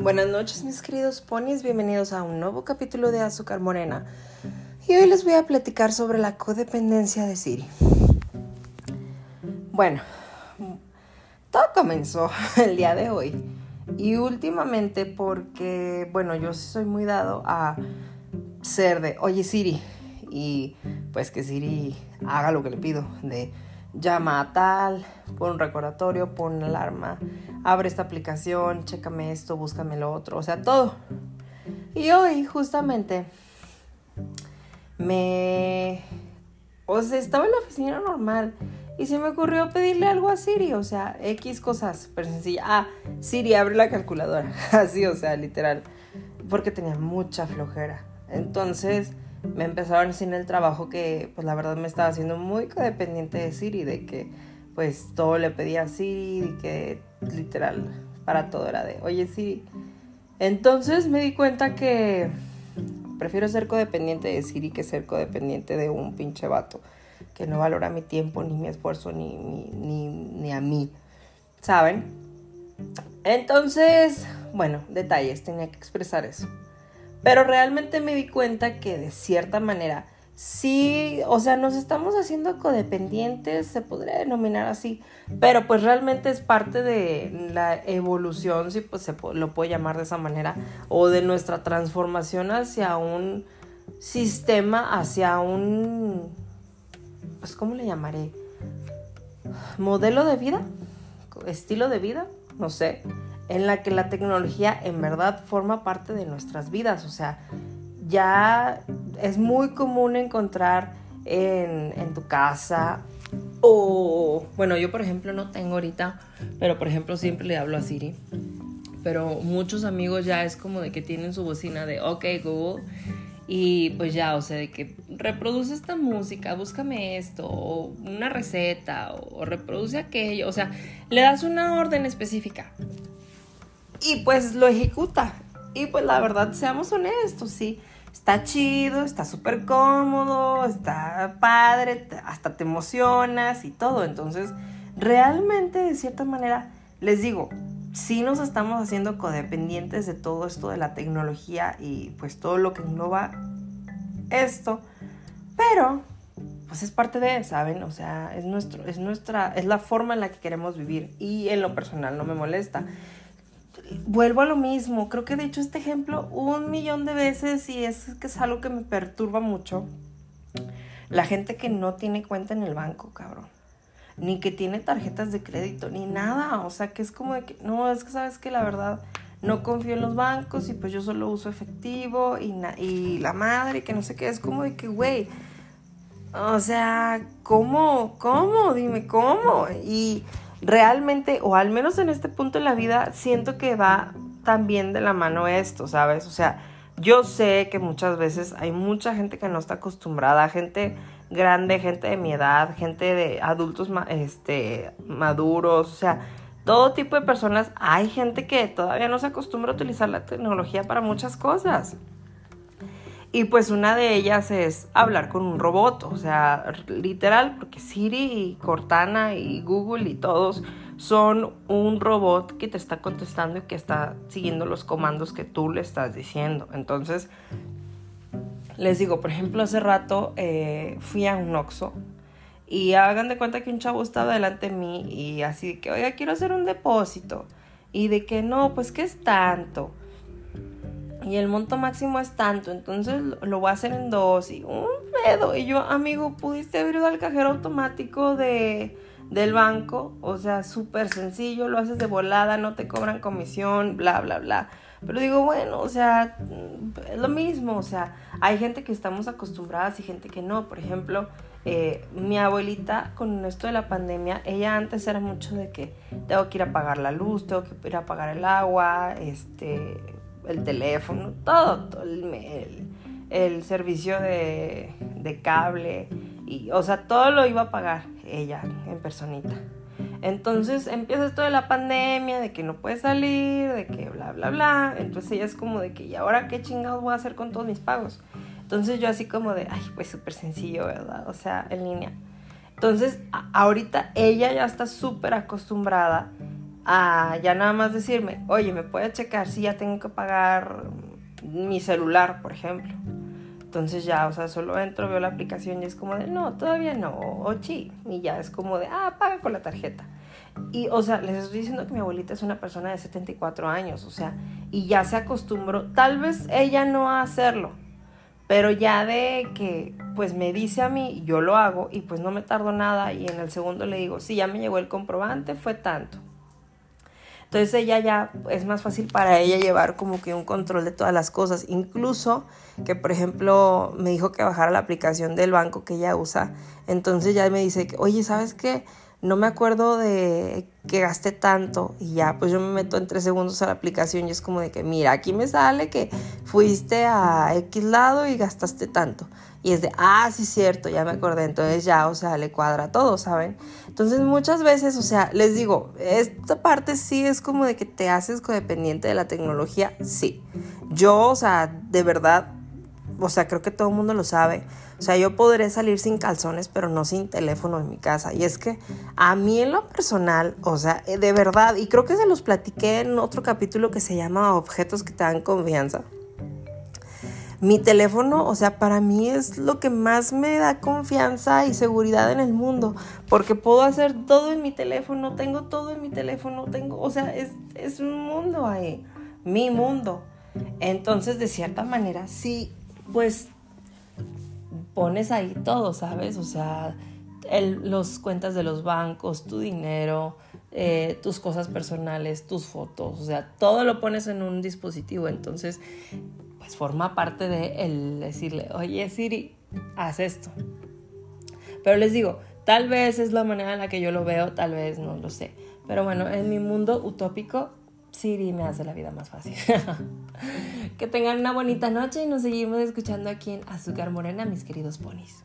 Buenas noches mis queridos ponis, bienvenidos a un nuevo capítulo de Azúcar Morena. Y hoy les voy a platicar sobre la codependencia de Siri. Bueno, todo comenzó el día de hoy. Y últimamente porque, bueno, yo soy muy dado a ser de, oye Siri, y pues que Siri haga lo que le pido, de llama a tal, pon un recordatorio, pon una alarma, abre esta aplicación, chécame esto, búscame lo otro, o sea, todo. Y hoy justamente me... O sea, estaba en la oficina normal y se me ocurrió pedirle algo a Siri, o sea, X cosas, súper sencilla. Ah, Siri, abre la calculadora. Así, o sea, literal. Porque tenía mucha flojera. Entonces me empezaron en el trabajo que pues la verdad me estaba haciendo muy codependiente de Siri, de que pues todo le pedía a Siri y que literal para todo era de, oye Siri. Entonces me di cuenta que prefiero ser codependiente de Siri que ser codependiente de un pinche vato que no valora mi tiempo, ni mi esfuerzo, ni, ni, ni, ni a mí. ¿Saben? Entonces, bueno, detalles, tenía que expresar eso. Pero realmente me di cuenta que de cierta manera sí, o sea, nos estamos haciendo codependientes, se podría denominar así, pero pues realmente es parte de la evolución, si pues se lo puede llamar de esa manera, o de nuestra transformación hacia un sistema, hacia un, pues, ¿cómo le llamaré? Modelo de vida, estilo de vida, no sé en la que la tecnología en verdad forma parte de nuestras vidas. O sea, ya es muy común encontrar en, tu casa o, bueno, yo por ejemplo no tengo ahorita, pero por ejemplo siempre le hablo a Siri. Pero muchos amigos ya es como de que tienen su bocina de, ok Google, y pues ya, o sea, de que reproduce esta música, búscame esto, o una receta, o reproduce aquello, o sea, le das una orden específica y pues lo ejecuta. Y pues la verdad, seamos honestos, sí. Está chido, está súper cómodo, está padre, hasta te emocionas y todo. Entonces, realmente, de cierta manera, les digo, sí nos estamos haciendo codependientes de todo esto de la tecnología y pues todo lo que engloba esto. Pero, pues es parte de, ¿saben? O sea, es nuestro, es nuestra, es la forma en la que queremos vivir. Y en lo personal no me molesta vuelvo a lo mismo. Creo que he dicho este ejemplo un millón de veces y es que es algo que me perturba mucho. La gente que no tiene cuenta en el banco, cabrón. Ni que tiene tarjetas de crédito, ni nada. O sea, que es como de que, no, es que sabes que la verdad no confío en los bancos y pues yo solo uso efectivo y, y la madre, que no sé qué. Es como de que, güey, o sea, ¿cómo? ¿Cómo? Dime, ¿cómo? Y realmente, o al menos en este punto de la vida, siento que va también de la mano esto, ¿sabes? O sea, yo sé que muchas veces hay mucha gente que no está acostumbrada, gente grande, gente de mi edad, gente de adultos este, maduros, o sea, todo tipo de personas. Hay gente que todavía no se acostumbra a utilizar la tecnología para muchas cosas. Y pues una de ellas es hablar con un robot, o sea, literal, porque Siri y Cortana y Google y todos son un robot que te está contestando y que está siguiendo los comandos que tú le estás diciendo. Entonces, les digo, por ejemplo, hace rato eh, fui a un Oxxo y hagan de cuenta que un chavo estaba delante de mí y así de que, oiga, quiero hacer un depósito. Y de que no, pues, ¿qué es tanto? Y el monto máximo es tanto, entonces lo voy a hacer en dos y un pedo. Y yo, amigo, pudiste abrir al cajero automático de, del banco, o sea, súper sencillo, lo haces de volada, no te cobran comisión, bla, bla, bla. Pero digo, bueno, o sea, es lo mismo, o sea, hay gente que estamos acostumbradas y gente que no. Por ejemplo, eh, mi abuelita con esto de la pandemia, ella antes era mucho de que tengo que ir a pagar la luz, tengo que ir a pagar el agua, este, el teléfono, todo, el, servicio de, cable, y, o sea, todo lo iba a pagar ella en personita. Entonces empieza esto de la pandemia, de que no puede salir, de que bla, bla, bla. Entonces ella es como de que, ¿y ahora qué chingados voy a hacer con todos mis pagos? Entonces yo así como de, ay, pues súper sencillo, ¿verdad? O sea, en línea. Entonces, ahorita ella ya está súper acostumbrada a ya nada más decirme, oye, ¿me puede checar si ya tengo que pagar mi celular, por ejemplo? Entonces ya, o sea, solo entro, veo la aplicación y es como de, no, todavía no, o sí, y ya es como de, ah, paga con la tarjeta. Y, o sea, les estoy diciendo que mi abuelita es una persona de 74 años, o sea, y ya se acostumbró, tal vez ella no a hacerlo, pero ya de que, pues me dice a mí, yo lo hago y pues no me tardo nada y en el segundo le digo, sí, ya me llegó el comprobante, fue tanto. Entonces ella ya es más fácil para ella llevar como que un control de todas las cosas. Incluso que, por ejemplo, me dijo que bajara la aplicación del banco que ella usa. Entonces ya me dice, oye, ¿sabes qué? No me acuerdo de que gasté tanto y ya pues yo me meto en tres segundos a la aplicación y es como de que mira aquí me sale que fuiste a X lado y gastaste tanto y es de ah sí cierto ya me acordé entonces ya o sea le cuadra todo saben entonces muchas veces o sea les digo esta parte sí es como de que te haces codependiente de la tecnología sí. Yo o sea de verdad o sea creo que todo el mundo lo sabe o sea, yo podré salir sin calzones, pero no sin teléfono en mi casa. Y es que a mí en lo personal, o sea, eh, de verdad, y creo que se los platiqué en otro capítulo que se llama Objetos que te dan confianza. Mi teléfono, o sea, para mí es lo que más me da confianza y seguridad en el mundo, porque puedo hacer todo en mi teléfono, tengo todo en mi teléfono, tengo, o sea, es, es un mundo ahí, mi mundo. Entonces, de cierta manera, sí, pues pones ahí todo, ¿sabes? O sea, los cuentas de los bancos, tu dinero, eh, tus cosas personales, tus fotos, o sea, todo lo pones en un dispositivo, entonces, pues forma parte de el decirle, oye Siri, haz esto. Pero les digo, tal vez es la manera en la que yo lo veo, tal vez no lo sé. Pero bueno, en mi mundo utópico, Siri me hace la vida más fácil. que tengan una bonita noche y nos seguimos escuchando aquí en Azúcar Morena, mis queridos ponis.